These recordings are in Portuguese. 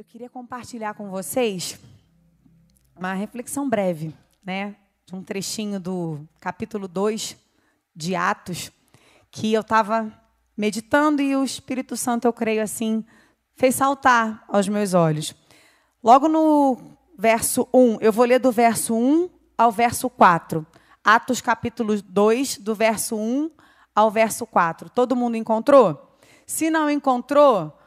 Eu queria compartilhar com vocês uma reflexão breve, né, de um trechinho do capítulo 2 de Atos, que eu estava meditando e o Espírito Santo, eu creio assim, fez saltar aos meus olhos. Logo no verso 1, eu vou ler do verso 1 ao verso 4. Atos capítulo 2, do verso 1 ao verso 4. Todo mundo encontrou? Se não encontrou,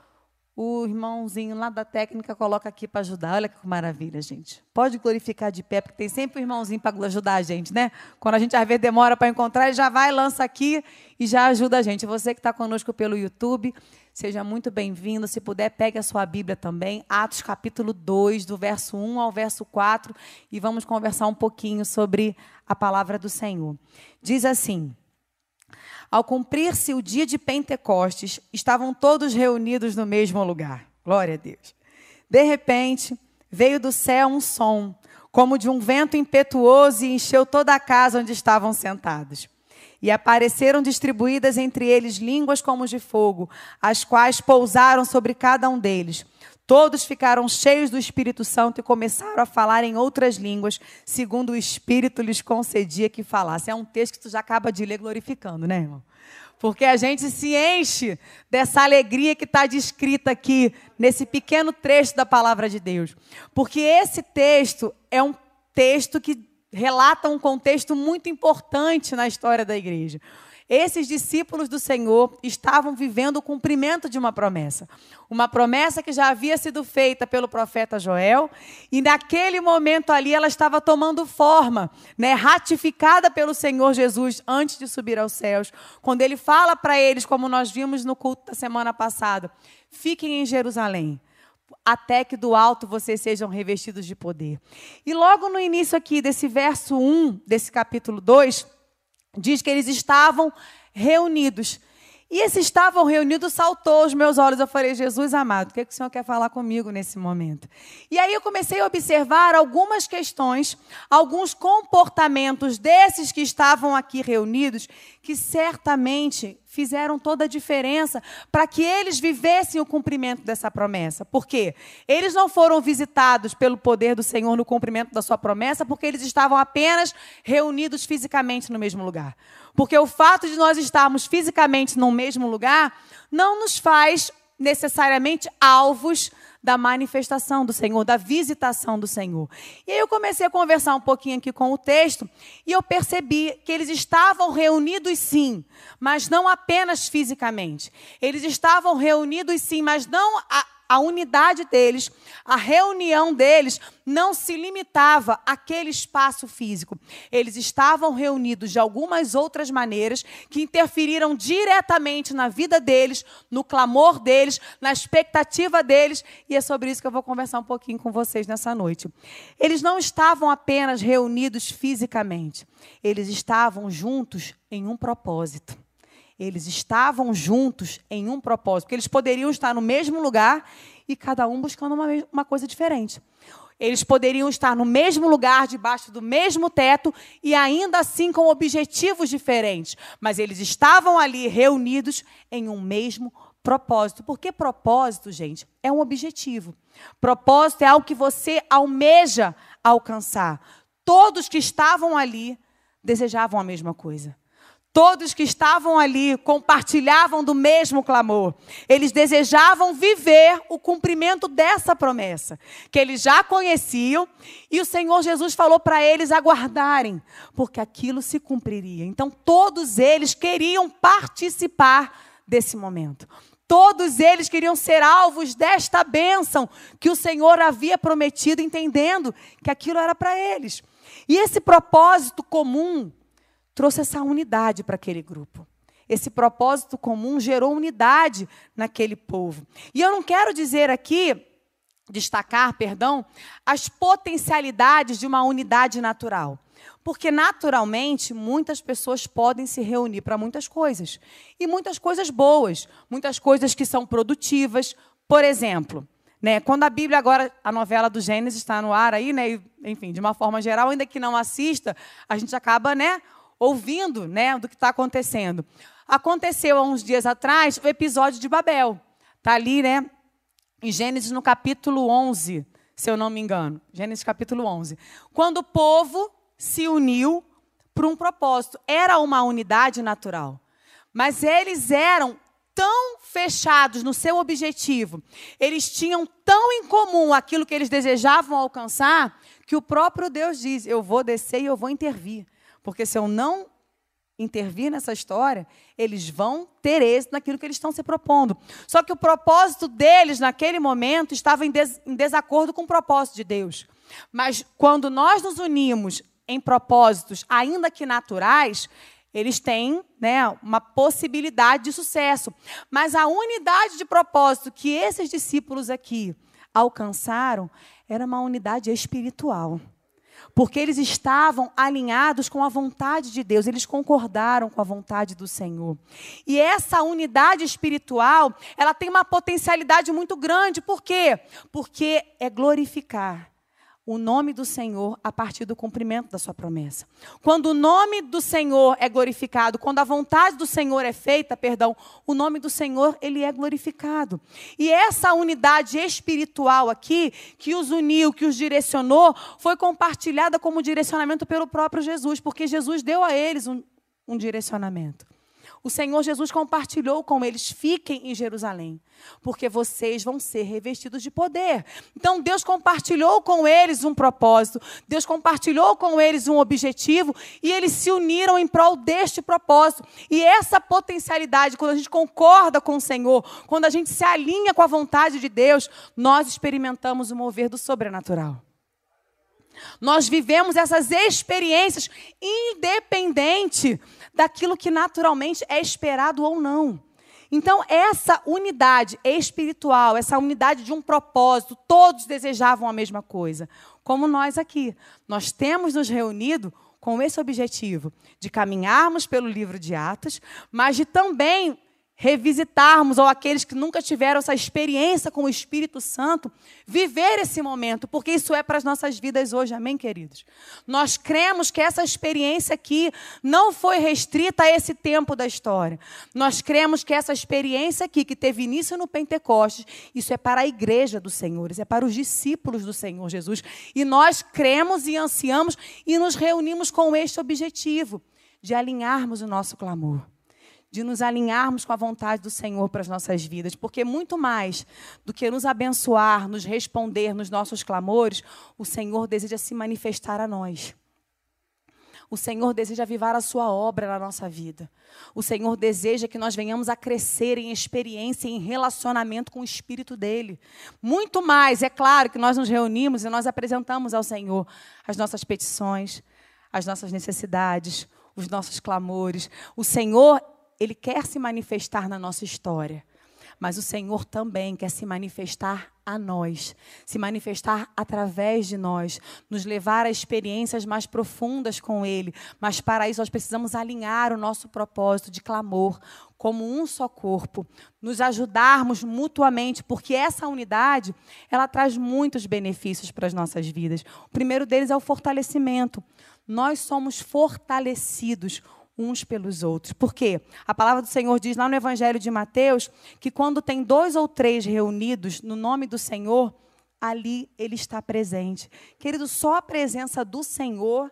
o irmãozinho lá da técnica coloca aqui para ajudar. Olha que maravilha, gente. Pode glorificar de pé, porque tem sempre um irmãozinho para ajudar a gente, né? Quando a gente às vezes demora para encontrar, ele já vai, lança aqui e já ajuda a gente. Você que está conosco pelo YouTube, seja muito bem-vindo. Se puder, pegue a sua Bíblia também. Atos capítulo 2, do verso 1 ao verso 4, e vamos conversar um pouquinho sobre a palavra do Senhor. Diz assim. Ao cumprir-se o dia de Pentecostes, estavam todos reunidos no mesmo lugar. Glória a Deus. De repente, veio do céu um som, como de um vento impetuoso, e encheu toda a casa onde estavam sentados. E apareceram distribuídas entre eles línguas como de fogo, as quais pousaram sobre cada um deles. Todos ficaram cheios do Espírito Santo e começaram a falar em outras línguas, segundo o Espírito lhes concedia que falasse. É um texto que tu já acaba de ler glorificando, né, irmão? Porque a gente se enche dessa alegria que está descrita aqui, nesse pequeno trecho da palavra de Deus. Porque esse texto é um texto que relata um contexto muito importante na história da igreja. Esses discípulos do Senhor estavam vivendo o cumprimento de uma promessa. Uma promessa que já havia sido feita pelo profeta Joel, e naquele momento ali ela estava tomando forma, né, ratificada pelo Senhor Jesus antes de subir aos céus, quando ele fala para eles, como nós vimos no culto da semana passada: fiquem em Jerusalém até que do alto vocês sejam revestidos de poder. E logo no início aqui desse verso 1, desse capítulo 2, diz que eles estavam reunidos. E esse estavam reunidos saltou os meus olhos. Eu falei, Jesus amado, o que, é que o Senhor quer falar comigo nesse momento? E aí eu comecei a observar algumas questões, alguns comportamentos desses que estavam aqui reunidos, que certamente fizeram toda a diferença para que eles vivessem o cumprimento dessa promessa. Por quê? Eles não foram visitados pelo poder do Senhor no cumprimento da sua promessa, porque eles estavam apenas reunidos fisicamente no mesmo lugar. Porque o fato de nós estarmos fisicamente no mesmo lugar não nos faz necessariamente alvos da manifestação do Senhor, da visitação do Senhor. E aí eu comecei a conversar um pouquinho aqui com o texto e eu percebi que eles estavam reunidos sim, mas não apenas fisicamente. Eles estavam reunidos sim, mas não a, a unidade deles, a reunião deles não se limitava àquele espaço físico. Eles estavam reunidos de algumas outras maneiras que interferiram diretamente na vida deles, no clamor deles, na expectativa deles, e é sobre isso que eu vou conversar um pouquinho com vocês nessa noite. Eles não estavam apenas reunidos fisicamente, eles estavam juntos em um propósito. Eles estavam juntos em um propósito, porque eles poderiam estar no mesmo lugar e cada um buscando uma, uma coisa diferente. Eles poderiam estar no mesmo lugar, debaixo do mesmo teto e ainda assim com objetivos diferentes, mas eles estavam ali reunidos em um mesmo propósito. Porque propósito, gente, é um objetivo. Propósito é algo que você almeja alcançar. Todos que estavam ali desejavam a mesma coisa. Todos que estavam ali compartilhavam do mesmo clamor. Eles desejavam viver o cumprimento dessa promessa, que eles já conheciam, e o Senhor Jesus falou para eles aguardarem, porque aquilo se cumpriria. Então, todos eles queriam participar desse momento. Todos eles queriam ser alvos desta bênção que o Senhor havia prometido, entendendo que aquilo era para eles. E esse propósito comum trouxe essa unidade para aquele grupo. Esse propósito comum gerou unidade naquele povo. E eu não quero dizer aqui, destacar, perdão, as potencialidades de uma unidade natural. Porque, naturalmente, muitas pessoas podem se reunir para muitas coisas. E muitas coisas boas, muitas coisas que são produtivas. Por exemplo, né, quando a Bíblia agora, a novela do Gênesis está no ar aí, né, enfim, de uma forma geral, ainda que não assista, a gente acaba né, ouvindo né, do que está acontecendo. Aconteceu há uns dias atrás o episódio de Babel. Está ali, né? em Gênesis no capítulo 11, se eu não me engano. Gênesis capítulo 11. Quando o povo se uniu para um propósito. Era uma unidade natural. Mas eles eram tão fechados no seu objetivo, eles tinham tão em comum aquilo que eles desejavam alcançar, que o próprio Deus diz: Eu vou descer e eu vou intervir. Porque se eu não intervir nessa história, eles vão ter êxito naquilo que eles estão se propondo. Só que o propósito deles, naquele momento, estava em, des em desacordo com o propósito de Deus. Mas quando nós nos unimos em propósitos, ainda que naturais, eles têm né, uma possibilidade de sucesso. Mas a unidade de propósito que esses discípulos aqui alcançaram era uma unidade espiritual porque eles estavam alinhados com a vontade de Deus, eles concordaram com a vontade do Senhor. E essa unidade espiritual, ela tem uma potencialidade muito grande, por quê? Porque é glorificar o nome do Senhor a partir do cumprimento da sua promessa. Quando o nome do Senhor é glorificado, quando a vontade do Senhor é feita, perdão, o nome do Senhor, ele é glorificado. E essa unidade espiritual aqui, que os uniu, que os direcionou, foi compartilhada como direcionamento pelo próprio Jesus, porque Jesus deu a eles um, um direcionamento o Senhor Jesus compartilhou com eles: fiquem em Jerusalém, porque vocês vão ser revestidos de poder. Então Deus compartilhou com eles um propósito, Deus compartilhou com eles um objetivo e eles se uniram em prol deste propósito. E essa potencialidade, quando a gente concorda com o Senhor, quando a gente se alinha com a vontade de Deus, nós experimentamos o mover do sobrenatural. Nós vivemos essas experiências independente daquilo que naturalmente é esperado ou não. Então, essa unidade espiritual, essa unidade de um propósito, todos desejavam a mesma coisa. Como nós aqui. Nós temos nos reunido com esse objetivo de caminharmos pelo livro de Atos, mas de também revisitarmos, ou aqueles que nunca tiveram essa experiência com o Espírito Santo, viver esse momento, porque isso é para as nossas vidas hoje, amém, queridos? Nós cremos que essa experiência aqui não foi restrita a esse tempo da história. Nós cremos que essa experiência aqui, que teve início no Pentecostes, isso é para a igreja do Senhor, isso é para os discípulos do Senhor Jesus. E nós cremos e ansiamos e nos reunimos com este objetivo, de alinharmos o nosso clamor de nos alinharmos com a vontade do Senhor para as nossas vidas, porque muito mais do que nos abençoar, nos responder nos nossos clamores, o Senhor deseja se manifestar a nós. O Senhor deseja avivar a sua obra na nossa vida. O Senhor deseja que nós venhamos a crescer em experiência, em relacionamento com o Espírito dele. Muito mais, é claro que nós nos reunimos e nós apresentamos ao Senhor as nossas petições, as nossas necessidades, os nossos clamores. O Senhor ele quer se manifestar na nossa história. Mas o Senhor também quer se manifestar a nós, se manifestar através de nós, nos levar a experiências mais profundas com Ele. Mas para isso nós precisamos alinhar o nosso propósito de clamor como um só corpo, nos ajudarmos mutuamente, porque essa unidade ela traz muitos benefícios para as nossas vidas. O primeiro deles é o fortalecimento. Nós somos fortalecidos uns pelos outros. Por quê? A palavra do Senhor diz lá no Evangelho de Mateus que quando tem dois ou três reunidos no nome do Senhor, ali ele está presente. Querido, só a presença do Senhor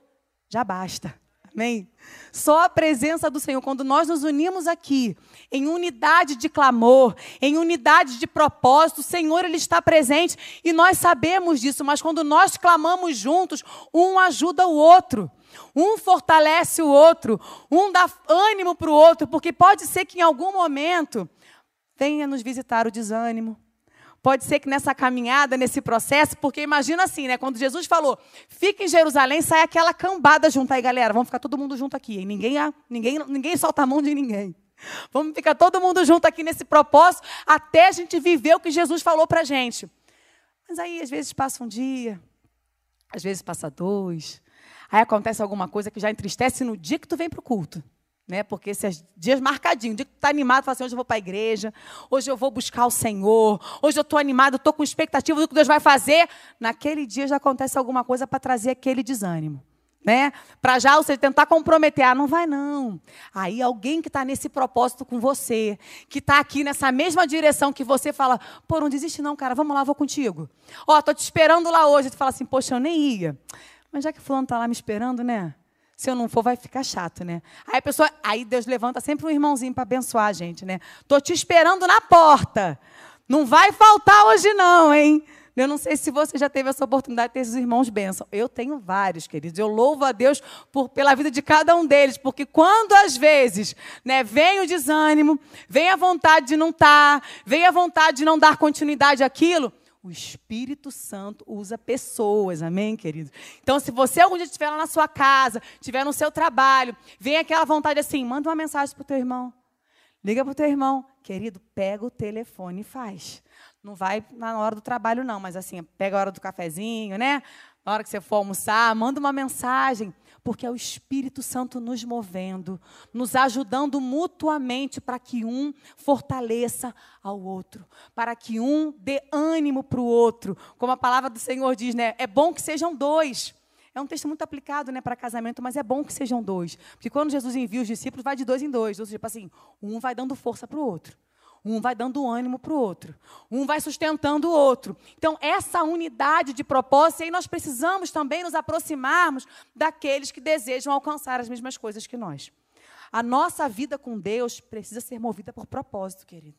já basta. Amém? Só a presença do Senhor, quando nós nos unimos aqui, em unidade de clamor, em unidade de propósito, o Senhor ele está presente e nós sabemos disso, mas quando nós clamamos juntos, um ajuda o outro. Um fortalece o outro, um dá ânimo para o outro, porque pode ser que em algum momento venha nos visitar o desânimo. Pode ser que nessa caminhada, nesse processo, porque imagina assim, né? Quando Jesus falou, fica em Jerusalém, sai aquela cambada junto aí, galera. Vamos ficar todo mundo junto aqui. Hein? Ninguém, ninguém, ninguém solta a mão de ninguém. Vamos ficar todo mundo junto aqui nesse propósito, até a gente viver o que Jesus falou para gente. Mas aí, às vezes, passa um dia, às vezes passa dois, Aí acontece alguma coisa que já entristece no dia que tu vem para o culto. Né? Porque esses dias marcadinhos, o dia que está animado, fala assim, hoje eu vou para a igreja, hoje eu vou buscar o Senhor, hoje eu estou animado, estou com expectativa do que Deus vai fazer. Naquele dia já acontece alguma coisa para trazer aquele desânimo. né? Para já você tentar comprometer, ah, não vai não. Aí alguém que está nesse propósito com você, que está aqui nessa mesma direção que você fala, pô, não desiste não, cara, vamos lá, vou contigo. Ó, tô te esperando lá hoje. Tu fala assim, poxa, eu nem ia. Mas já que fulano está lá me esperando, né? Se eu não for, vai ficar chato, né? Aí a pessoa, aí Deus levanta sempre um irmãozinho para abençoar a gente, né? Tô te esperando na porta. Não vai faltar hoje não, hein? Eu não sei se você já teve essa oportunidade de ter esses irmãos bênção. Eu tenho vários, queridos. Eu louvo a Deus por, pela vida de cada um deles, porque quando às vezes né, vem o desânimo, vem a vontade de não estar, tá, vem a vontade de não dar continuidade àquilo, o Espírito Santo usa pessoas, amém, queridos? Então, se você algum dia estiver lá na sua casa, estiver no seu trabalho, vem aquela vontade assim, manda uma mensagem para o teu irmão. Liga para o teu irmão. Querido, pega o telefone e faz. Não vai na hora do trabalho, não, mas assim, pega a hora do cafezinho, né? Na hora que você for almoçar, manda uma mensagem, porque é o Espírito Santo nos movendo, nos ajudando mutuamente para que um fortaleça ao outro, para que um dê ânimo para o outro. Como a palavra do Senhor diz, né? É bom que sejam dois. É um texto muito aplicado né, para casamento, mas é bom que sejam dois. Porque quando Jesus envia os discípulos, vai de dois em dois. Ou seja, tipo assim, um vai dando força para o outro. Um vai dando ânimo para o outro. Um vai sustentando o outro. Então, essa unidade de propósito, e aí nós precisamos também nos aproximarmos daqueles que desejam alcançar as mesmas coisas que nós. A nossa vida com Deus precisa ser movida por propósito, querido.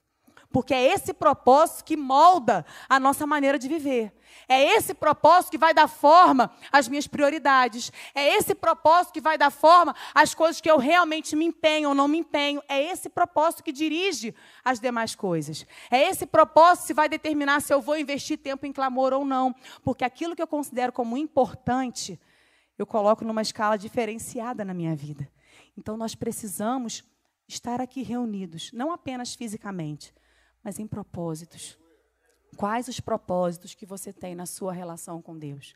Porque é esse propósito que molda a nossa maneira de viver. É esse propósito que vai dar forma às minhas prioridades. É esse propósito que vai dar forma às coisas que eu realmente me empenho ou não me empenho. É esse propósito que dirige as demais coisas. É esse propósito que vai determinar se eu vou investir tempo em clamor ou não. Porque aquilo que eu considero como importante, eu coloco numa escala diferenciada na minha vida. Então nós precisamos estar aqui reunidos, não apenas fisicamente, mas em propósitos. Quais os propósitos que você tem na sua relação com Deus?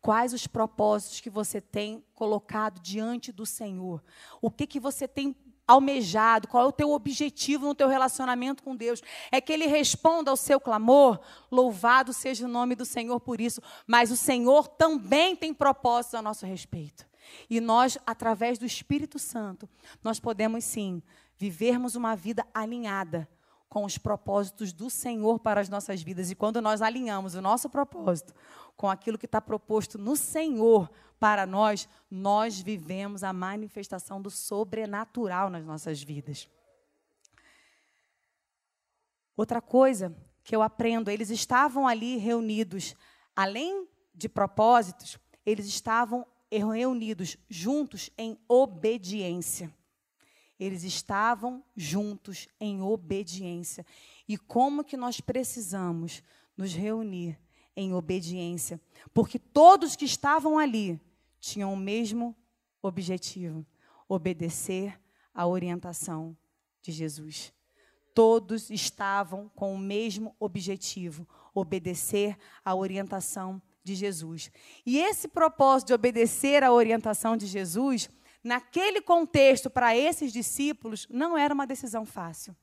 Quais os propósitos que você tem colocado diante do Senhor? O que, que você tem almejado? Qual é o teu objetivo no teu relacionamento com Deus? É que Ele responda ao seu clamor? Louvado seja o nome do Senhor por isso. Mas o Senhor também tem propósitos a nosso respeito. E nós, através do Espírito Santo, nós podemos sim vivermos uma vida alinhada com os propósitos do Senhor para as nossas vidas. E quando nós alinhamos o nosso propósito com aquilo que está proposto no Senhor para nós, nós vivemos a manifestação do sobrenatural nas nossas vidas. Outra coisa que eu aprendo, eles estavam ali reunidos, além de propósitos, eles estavam reunidos juntos em obediência. Eles estavam juntos em obediência. E como que nós precisamos nos reunir em obediência? Porque todos que estavam ali tinham o mesmo objetivo: obedecer à orientação de Jesus. Todos estavam com o mesmo objetivo: obedecer à orientação de Jesus. E esse propósito de obedecer à orientação de Jesus naquele contexto, para esses discípulos, não era uma decisão fácil.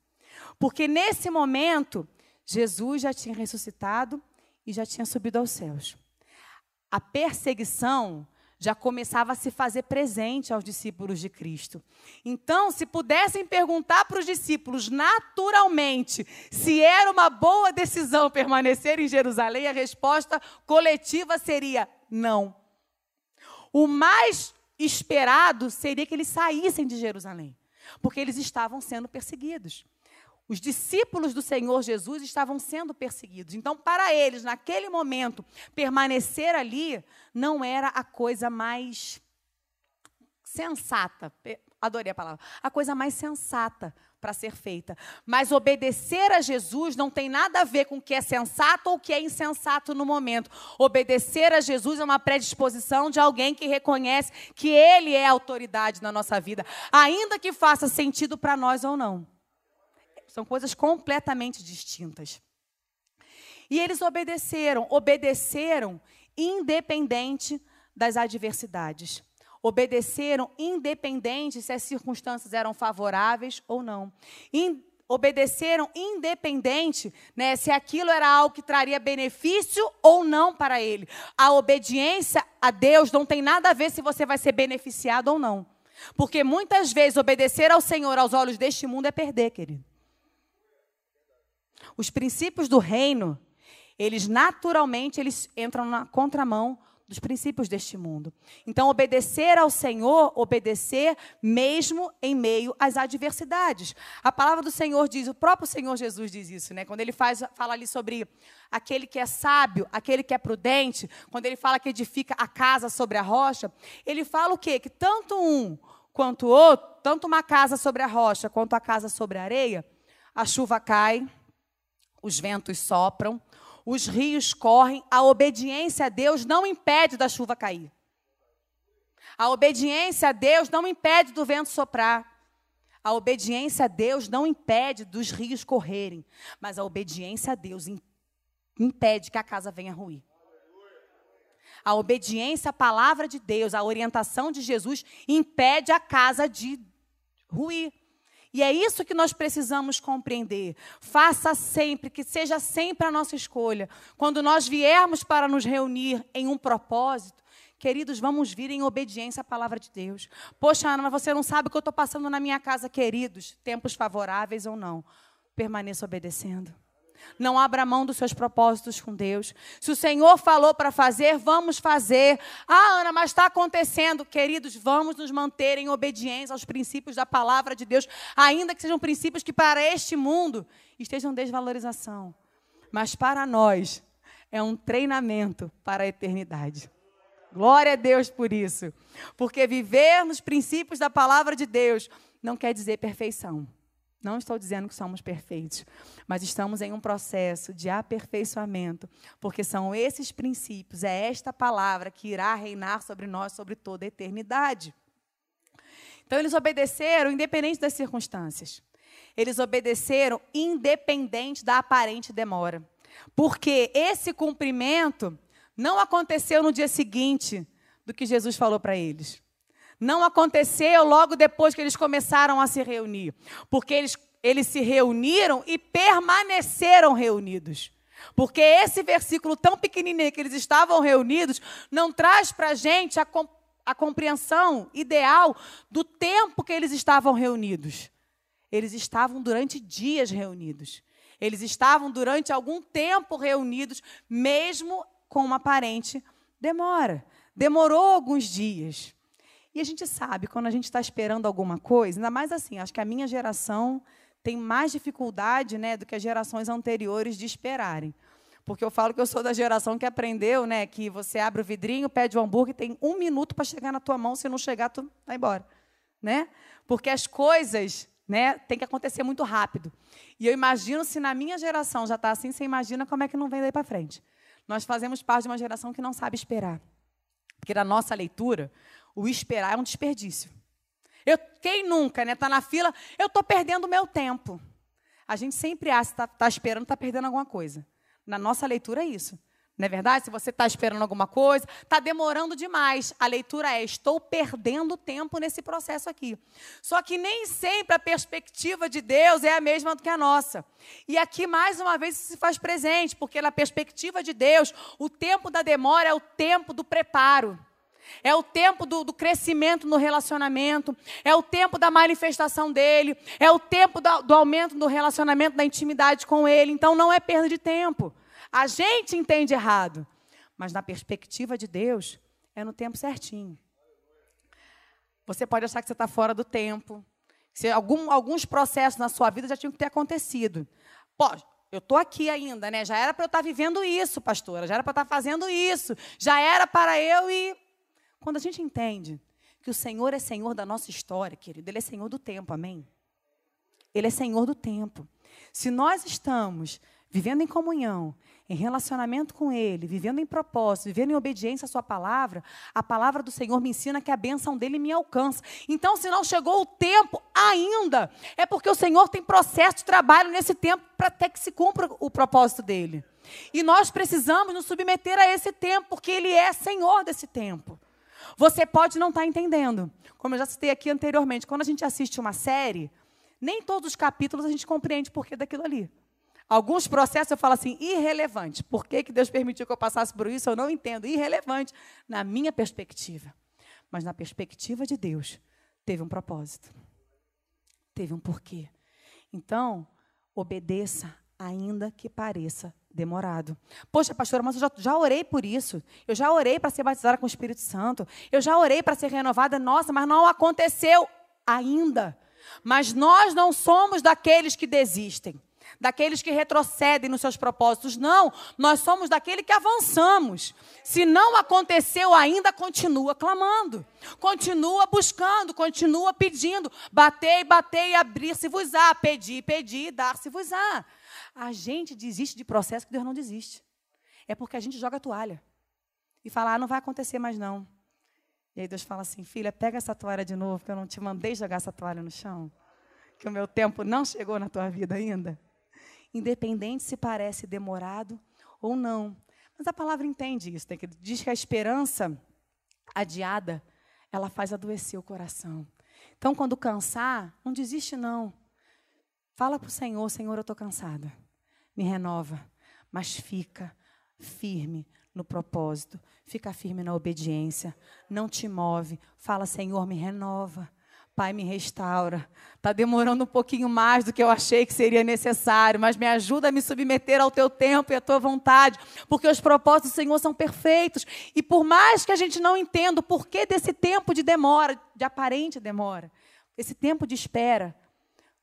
Porque nesse momento, Jesus já tinha ressuscitado e já tinha subido aos céus. A perseguição já começava a se fazer presente aos discípulos de Cristo. Então, se pudessem perguntar para os discípulos naturalmente se era uma boa decisão permanecer em Jerusalém, a resposta coletiva seria não. O mais esperado seria que eles saíssem de Jerusalém, porque eles estavam sendo perseguidos. Os discípulos do Senhor Jesus estavam sendo perseguidos. Então, para eles, naquele momento, permanecer ali não era a coisa mais sensata. Adorei a palavra. A coisa mais sensata para ser feita. Mas obedecer a Jesus não tem nada a ver com o que é sensato ou o que é insensato no momento. Obedecer a Jesus é uma predisposição de alguém que reconhece que Ele é autoridade na nossa vida, ainda que faça sentido para nós ou não. São coisas completamente distintas. E eles obedeceram, obedeceram independente das adversidades obedeceram independente se as circunstâncias eram favoráveis ou não. obedeceram independente né, se aquilo era algo que traria benefício ou não para ele. A obediência a Deus não tem nada a ver se você vai ser beneficiado ou não. Porque muitas vezes obedecer ao Senhor aos olhos deste mundo é perder, querido. Os princípios do reino, eles naturalmente eles entram na contramão dos princípios deste mundo. Então, obedecer ao Senhor, obedecer mesmo em meio às adversidades. A palavra do Senhor diz, o próprio Senhor Jesus diz isso, né? Quando ele faz, fala ali sobre aquele que é sábio, aquele que é prudente, quando ele fala que edifica a casa sobre a rocha, ele fala o quê? Que tanto um quanto o outro, tanto uma casa sobre a rocha quanto a casa sobre a areia, a chuva cai, os ventos sopram, os rios correm, a obediência a Deus não impede da chuva cair. A obediência a Deus não impede do vento soprar. A obediência a Deus não impede dos rios correrem, mas a obediência a Deus impede que a casa venha ruir. A obediência à palavra de Deus, a orientação de Jesus impede a casa de ruir. E é isso que nós precisamos compreender. Faça sempre, que seja sempre a nossa escolha. Quando nós viermos para nos reunir em um propósito, queridos, vamos vir em obediência à palavra de Deus. Poxa, Ana, mas você não sabe o que eu estou passando na minha casa, queridos, tempos favoráveis ou não. Permaneça obedecendo. Não abra mão dos seus propósitos com Deus. Se o Senhor falou para fazer, vamos fazer. Ah, Ana, mas está acontecendo. Queridos, vamos nos manter em obediência aos princípios da palavra de Deus, ainda que sejam princípios que para este mundo estejam desvalorização. Mas para nós é um treinamento para a eternidade. Glória a Deus por isso. Porque viver nos princípios da palavra de Deus não quer dizer perfeição. Não estou dizendo que somos perfeitos, mas estamos em um processo de aperfeiçoamento, porque são esses princípios, é esta palavra que irá reinar sobre nós sobre toda a eternidade. Então, eles obedeceram independente das circunstâncias. Eles obedeceram independente da aparente demora. Porque esse cumprimento não aconteceu no dia seguinte do que Jesus falou para eles. Não aconteceu logo depois que eles começaram a se reunir, porque eles, eles se reuniram e permaneceram reunidos. Porque esse versículo tão pequenininho que eles estavam reunidos não traz para a gente a, compreensão ideal do tempo que eles estavam reunidos. Eles estavam durante dias reunidos. Eles estavam durante algum tempo reunidos, mesmo com uma aparente demora. Demorou alguns dias. E a gente sabe, quando a gente está esperando alguma coisa, ainda mais assim, acho que a minha geração tem mais dificuldade né, do que as gerações anteriores de esperarem. Porque eu falo que eu sou da geração que aprendeu né, que você abre o vidrinho, pede o hambúrguer, tem um minuto para chegar na tua mão, se não chegar, tu vai embora. Né? Porque as coisas né, têm que acontecer muito rápido. E eu imagino se na minha geração já está assim, você imagina como é que não vem daí para frente. Nós fazemos parte de uma geração que não sabe esperar. Porque na nossa leitura, o esperar é um desperdício. Eu, quem nunca, né? Está na fila, eu estou perdendo o meu tempo. A gente sempre acha está tá esperando, está perdendo alguma coisa. Na nossa leitura é isso. Não é verdade? Se você está esperando alguma coisa, está demorando demais. A leitura é: estou perdendo tempo nesse processo aqui. Só que nem sempre a perspectiva de Deus é a mesma do que a nossa. E aqui, mais uma vez, isso se faz presente, porque na perspectiva de Deus, o tempo da demora é o tempo do preparo. É o tempo do, do, crescimento no relacionamento, é o tempo da manifestação dele, é o tempo do, aumento do relacionamento, da intimidade com ele. Então não é perda de tempo. A gente entende errado, mas na perspectiva de Deus, é no tempo certinho. Você pode achar que você está fora do tempo, se algum, alguns processos na sua vida já tinham que ter acontecido. Pode, eu estou aqui ainda, né? Já era para eu estar tá vivendo isso, pastora. Já era para eu estar tá fazendo isso. Já era para eu e quando a gente entende que o Senhor é Senhor da nossa história, querido, Ele é Senhor do tempo, amém? Ele é Senhor do tempo. Se nós estamos vivendo em comunhão, em relacionamento com Ele, vivendo em propósito, vivendo em obediência à Sua palavra, a palavra do Senhor me ensina que a bênção dele me alcança. Então, se não chegou o tempo ainda, é porque o Senhor tem processo de trabalho nesse tempo para até que se cumpra o propósito dele. E nós precisamos nos submeter a esse tempo, porque Ele é Senhor desse tempo. Você pode não estar tá entendendo. Como eu já citei aqui anteriormente, quando a gente assiste uma série, Nem todos os capítulos a gente compreende o porquê daquilo ali. Alguns processos eu falo assim, irrelevante. Por que, que Deus permitiu que eu passasse por isso? Eu não entendo. Irrelevante na minha perspectiva. Mas na perspectiva de Deus, teve um propósito. Teve um porquê. Então, obedeça, ainda que pareça demorado. Poxa, pastora, mas eu já, já orei por isso. Eu já orei para ser batizada com o Espírito Santo. Eu já orei para ser renovada. Nossa, mas não aconteceu ainda. Mas nós não somos daqueles que desistem, daqueles que retrocedem nos seus propósitos. Não, nós somos daquele que avançamos. Se não aconteceu ainda, continua clamando, continua buscando, continua pedindo. Batei, batei, abrir-se-vos-á. Pedi, pedi, dar-se-vos-á. A gente desiste de processo que Deus não desiste. É porque a gente joga a toalha e fala, ah, não vai acontecer mais não. E aí Deus fala assim, filha, pega essa toalha de novo, que eu não te mandei jogar essa toalha no chão. Que o meu tempo não chegou na tua vida ainda. Independente se parece demorado ou não. Mas a palavra entende isso, que diz que a esperança adiada, ela faz adoecer o coração. Então, quando cansar, não desiste não. Fala para o Senhor, Senhor, eu estou cansada. Me renova. Mas fica firme, no propósito, fica firme na obediência, não te move. Fala, Senhor, me renova. Pai, me restaura. Está demorando um pouquinho mais do que eu achei que seria necessário, mas me ajuda a me submeter ao teu tempo e à tua vontade, porque os propósitos do Senhor são perfeitos. E por mais que a gente não entenda o porquê desse tempo de demora, de aparente demora, esse tempo de espera,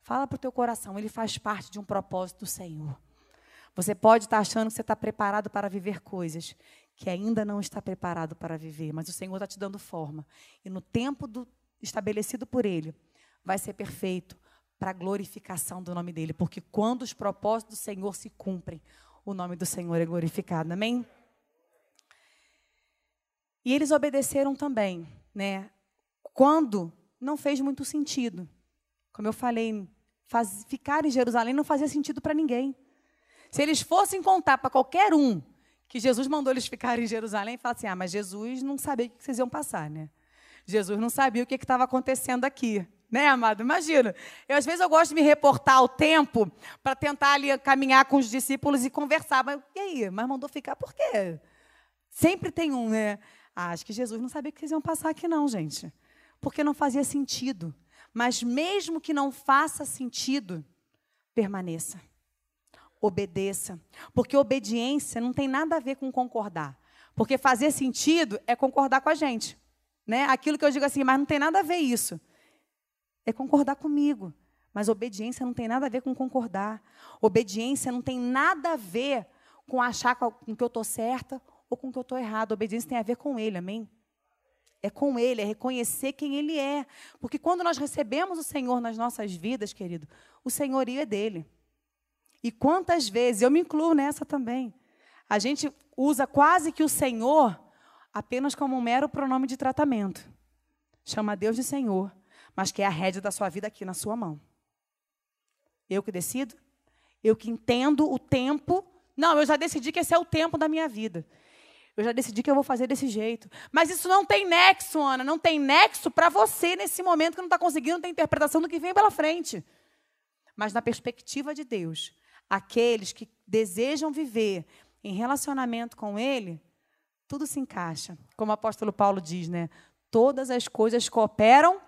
fala para o teu coração, ele faz parte de um propósito do Senhor. Você pode estar achando que você está preparado para viver coisas que ainda não está preparado para viver, mas o Senhor está te dando forma. E no tempo do, estabelecido por Ele, vai ser perfeito para a glorificação do nome dEle. Porque quando os propósitos do Senhor se cumprem, o nome do Senhor é glorificado. Amém? E eles obedeceram também, né? Quando não fez muito sentido. Como eu falei, faz, ficar em Jerusalém não fazia sentido para ninguém. Se eles fossem contar para qualquer um que Jesus mandou eles ficarem em Jerusalém, falar assim: ah, mas Jesus não sabia o que vocês iam passar, né? Jesus não sabia o que estava acontecendo aqui. Né, amado? Imagina. Eu, às vezes, eu gosto de me reportar ao tempo para tentar ali caminhar com os discípulos e conversar. Mas e aí? Mas mandou ficar por quê? Sempre tem um, né? Ah, acho que Jesus não sabia que vocês iam passar aqui, não, gente. Porque não fazia sentido. Mas mesmo que não faça sentido, permaneça obedeça. Porque obediência não tem nada a ver com concordar. Porque fazer sentido é concordar com a gente. Né? Aquilo que eu digo assim, mas não tem nada a ver isso. É concordar comigo. Mas obediência não tem nada a ver com concordar. Obediência não tem nada a ver com achar com que eu estou certa ou com que eu estou errada. Obediência tem a ver com Ele, amém? É com Ele, é reconhecer quem Ele é. Porque quando nós recebemos o Senhor nas nossas vidas, querido, o senhorio é dele. E quantas vezes, eu me incluo nessa também, a gente usa quase que o Senhor apenas como um mero pronome de tratamento. Chama Deus de Senhor, mas que é a rédea da sua vida aqui na sua mão. Eu que decido, eu que entendo o tempo. Não, eu já decidi que esse é o tempo da minha vida. Eu já decidi que eu vou fazer desse jeito. Mas isso não tem nexo, Ana. Não tem nexo para você nesse momento que não está conseguindo ter interpretação do que vem pela frente. Mas na perspectiva de Deus, aqueles que desejam viver em relacionamento com Ele, tudo se encaixa. Como o apóstolo Paulo diz, né? Todas as coisas cooperam.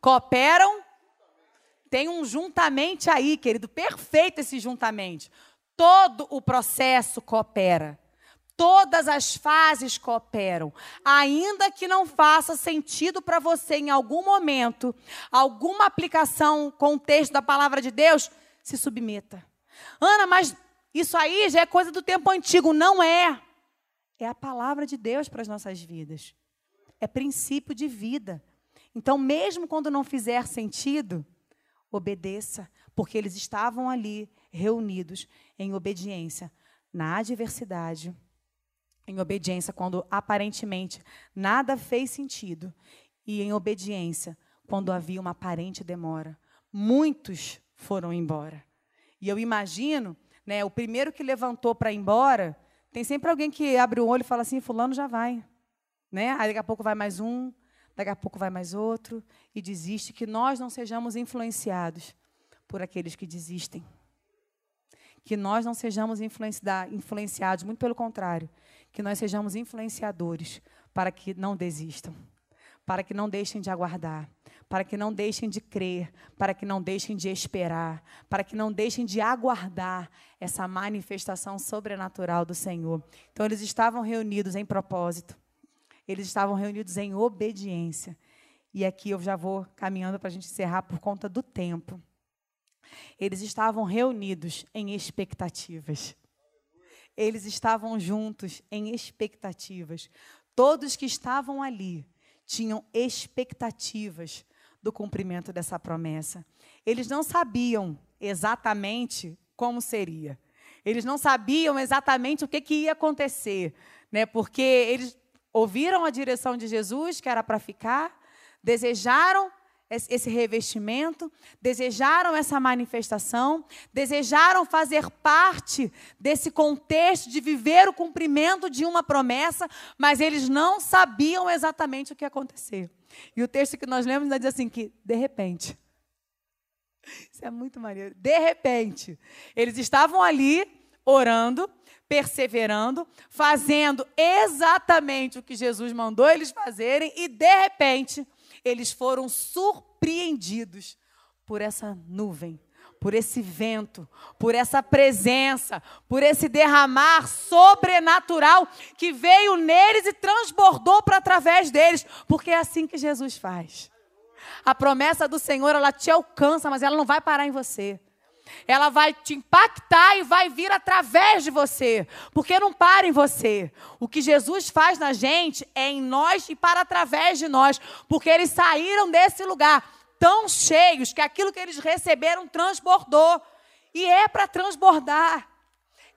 Cooperam. Tem um juntamente aí, querido. Perfeito esse juntamente. Todo o processo coopera. Todas as fases cooperam. Ainda que não faça sentido para você em algum momento, alguma aplicação, contexto da palavra de Deus, se submeta. Ana, mas isso aí já é coisa do tempo antigo. Não é. É a palavra de Deus para as nossas vidas. É princípio de vida. Então, mesmo quando não fizer sentido, obedeça, porque eles estavam ali reunidos em obediência na adversidade, em obediência quando aparentemente nada fez sentido, e em obediência quando havia uma aparente demora. Muitos foram embora. E eu imagino, né, o primeiro que levantou para ir embora, tem sempre alguém que abre o olho e fala assim, fulano já vai. Né? Aí daqui a pouco vai mais um, daqui a pouco vai mais outro e desiste, que nós não sejamos influenciados por aqueles que desistem. Que nós não sejamos influenciados, muito pelo contrário, que nós sejamos influenciadores para que não desistam, para que não deixem de aguardar, para que não deixem de crer, para que não deixem de esperar, para que não deixem de aguardar essa manifestação sobrenatural do Senhor. Então, eles estavam reunidos em propósito, eles estavam reunidos em obediência. E aqui eu já vou caminhando para a gente encerrar por conta do tempo. Eles estavam reunidos em expectativas. Eles estavam juntos em expectativas. Todos que estavam ali tinham expectativas do cumprimento dessa promessa. Eles não sabiam exatamente como seria. Eles não sabiam exatamente o que, que ia acontecer, né? Porque eles ouviram a direção de Jesus, que era para ficar, desejaram esse revestimento, desejaram essa manifestação, desejaram fazer parte desse contexto de viver o cumprimento de uma promessa, mas eles não sabiam exatamente o que ia acontecer. E o texto que nós lemos diz assim que de repente, isso é muito maneiro. De repente, eles estavam ali orando, perseverando, fazendo exatamente o que Jesus mandou eles fazerem e de repente eles foram surpreendidos por essa nuvem, por esse vento, por essa presença, por esse derramar sobrenatural que veio neles e transbordou para através deles, porque é assim que Jesus faz. A promessa do Senhor, ela te alcança, mas ela não vai parar em você. Ela vai te impactar e vai vir através de você, porque não para em você. O que Jesus faz na gente é em nós e para através de nós, porque eles saíram desse lugar tão cheios que aquilo que eles receberam transbordou. E é para transbordar.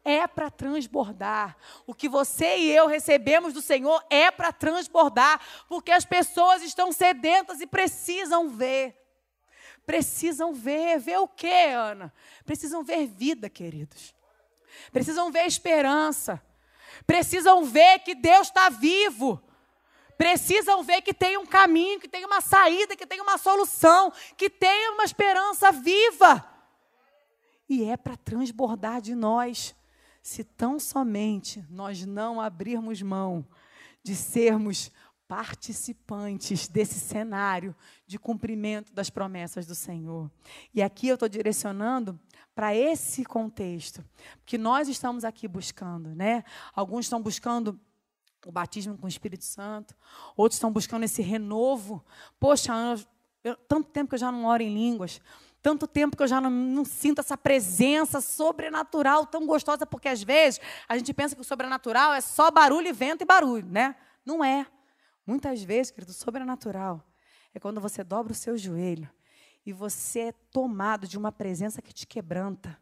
É para transbordar. O que você e eu recebemos do Senhor é para transbordar, porque as pessoas estão sedentas e precisam ver. Precisam ver. Ver o quê, Ana? Precisam ver vida, queridos. Precisam ver esperança. Precisam ver que Deus está vivo. Precisam ver que tem um caminho, que tem uma saída, que tem uma solução, que tem uma esperança viva. E é para transbordar de nós, se tão somente nós não abrirmos mão de sermos participantes desse cenário de cumprimento das promessas do Senhor. E aqui eu estou direcionando para esse contexto que nós estamos aqui buscando, né? Alguns estão buscando o batismo com o Espírito Santo, outros estão buscando esse renovo. Poxa, eu, tanto tempo que eu já não oro em línguas, tanto tempo que eu já não, não, sinto essa presença sobrenatural tão gostosa, porque às vezes a gente pensa que o sobrenatural é só barulho e vento e barulho, né? Não é. Muitas vezes, querido, o sobrenatural é quando você dobra o seu joelho e você é tomado de uma presença que te quebranta,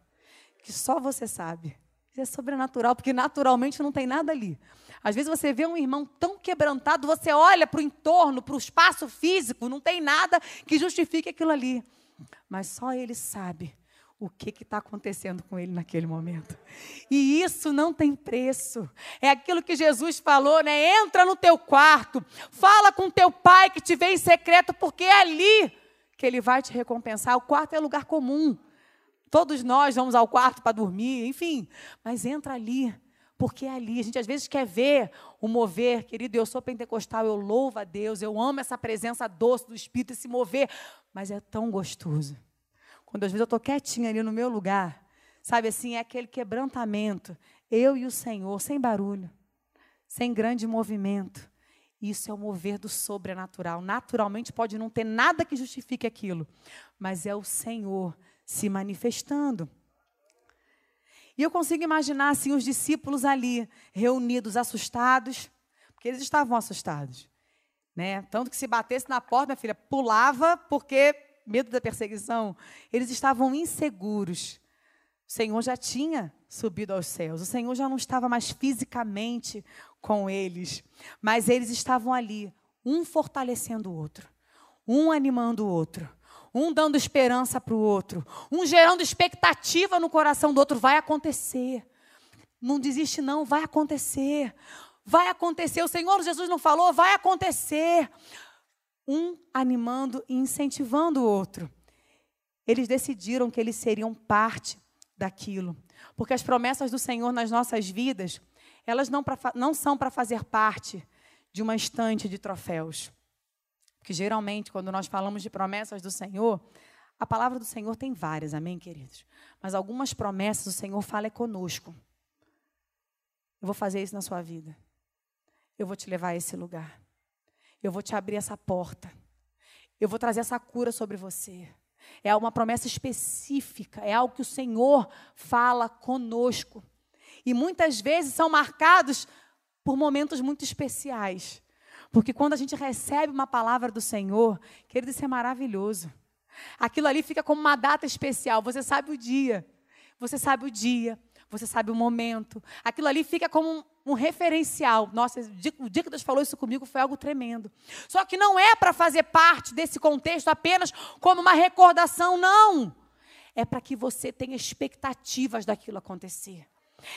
que só você sabe. É sobrenatural, porque naturalmente não tem nada ali. Às vezes você vê um irmão tão quebrantado, você olha para o entorno, para o espaço físico, não tem nada que justifique aquilo ali. Mas só ele sabe o que está acontecendo com ele naquele momento. E isso não tem preço. É aquilo que Jesus falou, né? Entra no teu quarto, fala com teu pai que te vê em secreto, porque é ali que ele vai te recompensar. O quarto é lugar comum. Todos nós vamos ao quarto para dormir, enfim. Mas entra ali, porque é ali. A gente às vezes quer ver o mover, querido. Eu sou pentecostal, eu louvo a Deus, eu amo essa presença doce do Espírito, esse mover. Mas é tão gostoso quando às vezes eu estou quietinha ali no meu lugar, sabe assim, é aquele quebrantamento. Eu e o Senhor, sem barulho, sem grande movimento. Isso é o mover do sobrenatural. Naturalmente pode não ter nada que justifique aquilo, mas é o Senhor se manifestando. E eu consigo imaginar assim os discípulos ali reunidos, assustados, porque eles estavam assustados, né? Tanto que se batesse na porta, minha filha pulava porque medo da perseguição, eles estavam inseguros. O Senhor já tinha subido aos céus, o Senhor já não estava mais fisicamente com eles, mas eles estavam ali, um fortalecendo o outro, um animando o outro, um dando esperança para o outro, um gerando expectativa no coração do outro. Vai acontecer. Não desiste, não, vai acontecer. Vai acontecer. O Senhor Jesus não falou, vai acontecer. um animando e incentivando o outro. Eles decidiram que eles seriam parte daquilo. Porque as promessas do Senhor nas nossas vidas, elas não, pra, não são para fazer parte de uma estante de troféus. Porque geralmente, quando nós falamos de promessas do Senhor, a palavra do Senhor tem várias, amém, queridos? Mas algumas promessas o Senhor fala é conosco. Eu vou fazer isso na sua vida. Eu vou te levar a esse lugar. Eu vou te abrir essa porta. Eu vou trazer essa cura sobre você. É uma promessa específica, é algo que o Senhor fala conosco. E muitas vezes são marcados por momentos muito especiais. Porque quando a gente recebe uma palavra do Senhor, querido, isso é maravilhoso. Aquilo ali fica como uma data especial. Você sabe o dia. Você sabe o dia. Você sabe o momento. Aquilo ali fica como um, um referencial. Nossa, o dia, que Deus falou isso comigo foi algo tremendo. Só que não é para fazer parte desse contexto apenas como uma recordação, não. É para que você tenha expectativas daquilo acontecer.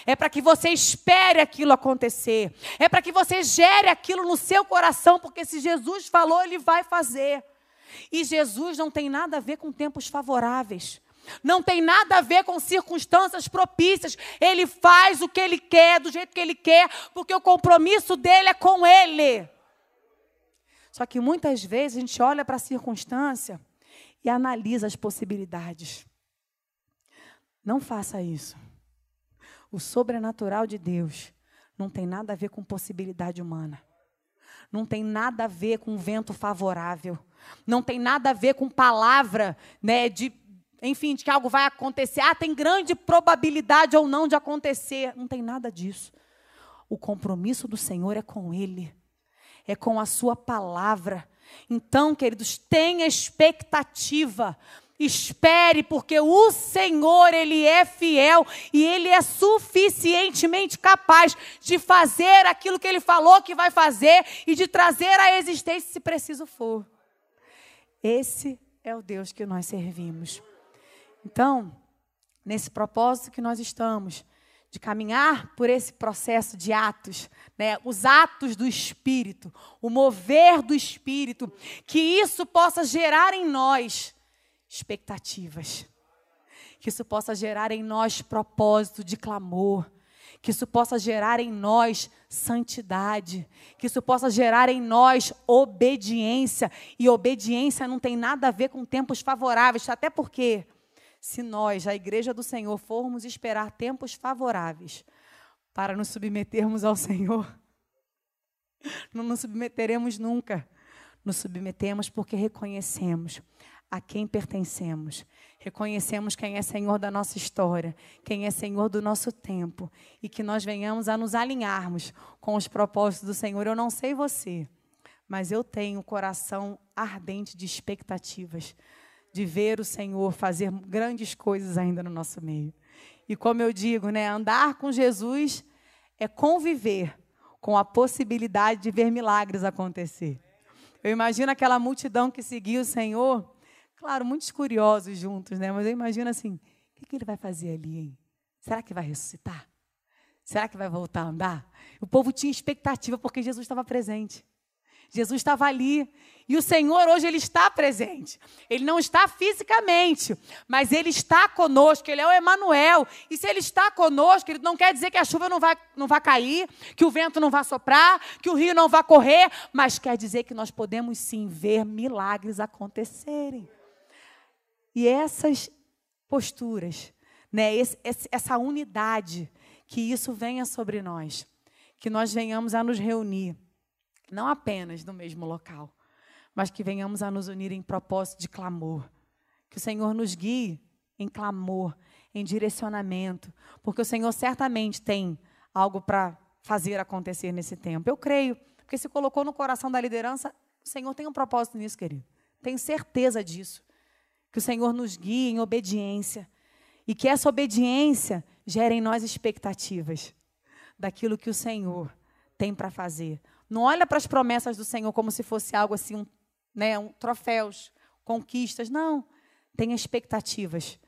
É para que você espere aquilo acontecer. É para que você gere aquilo no seu coração, porque se Jesus falou, ele vai fazer. E Jesus não tem nada a ver com tempos favoráveis. Não tem nada a ver com circunstâncias propícias. Ele faz o que ele quer, do jeito que ele quer, porque o compromisso dele é com ele. Só que muitas vezes a gente olha para a circunstância e analisa as possibilidades. Não faça isso. O sobrenatural de Deus não tem nada a ver com possibilidade humana. Não tem nada a ver com vento favorável. Não tem nada a ver com palavra, né, de enfim, de que algo vai acontecer. Ah, tem grande probabilidade ou não de acontecer. Não tem nada disso. O compromisso do Senhor é com Ele, é com a Sua palavra. Então, queridos, tenha expectativa. Espere, porque o Senhor, Ele é fiel e Ele é suficientemente capaz de fazer aquilo que Ele falou que vai fazer e de trazer à existência se preciso for. Esse é o Deus que nós servimos. Então, nesse propósito que nós estamos, de caminhar por esse processo de atos, né, os atos do Espírito, o mover do Espírito, que isso possa gerar em nós expectativas, que isso possa gerar em nós propósito de clamor, que isso possa gerar em nós santidade, que isso possa gerar em nós obediência. E obediência não tem nada a ver com tempos favoráveis, até porque, se nós, a igreja do Senhor, formos esperar tempos favoráveis para nos submetermos ao Senhor, não nos submeteremos nunca. Nos submetemos porque reconhecemos a quem pertencemos. Reconhecemos quem é Senhor da nossa história, quem é Senhor do nosso tempo e que nós venhamos a nos alinharmos com os propósitos do Senhor. Eu não sei você, mas eu tenho um coração ardente de expectativas de ver o Senhor fazer grandes coisas ainda no nosso meio. E como eu digo, né, andar com Jesus é conviver com a possibilidade de ver milagres acontecer. Eu imagino aquela multidão que seguia o Senhor Claro, muitos curiosos juntos, né? Mas eu imagino assim: o que, ele vai fazer ali, hein? Será que vai ressuscitar? Será que vai voltar a andar? O povo tinha expectativa porque Jesus estava presente. Jesus estava ali. E o Senhor hoje ele está presente. Ele não está fisicamente, mas ele está conosco, ele é o Emanuel. E se ele está conosco, ele não quer dizer que a chuva não vai, não vai cair, que o vento não vai soprar, que o rio não vai correr, mas quer dizer que nós podemos sim ver milagres acontecerem. E essas posturas, né, esse, essa unidade, que isso venha sobre nós, que nós venhamos a nos reunir, não apenas no mesmo local, mas que venhamos a nos unir em propósito de clamor. Que o Senhor nos guie em clamor, em direcionamento, porque o Senhor certamente tem algo para fazer acontecer nesse tempo. Eu creio, porque se colocou no coração da liderança, o Senhor tem um propósito nisso, querido. Tenho certeza disso. Que o Senhor nos guie em obediência. E que essa obediência gere em nós expectativas daquilo que o Senhor tem para fazer. Não olha para as promessas do Senhor como se fosse algo assim, um, né, um troféus, conquistas. Não. Tenha expectativas.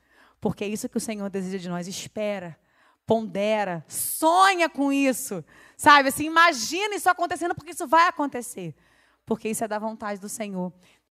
Porque é isso que o Senhor deseja de nós. Espera, pondera, sonha com isso. Sabe assim, imagina isso acontecendo, porque isso vai acontecer. porque isso é da vontade do Senhor.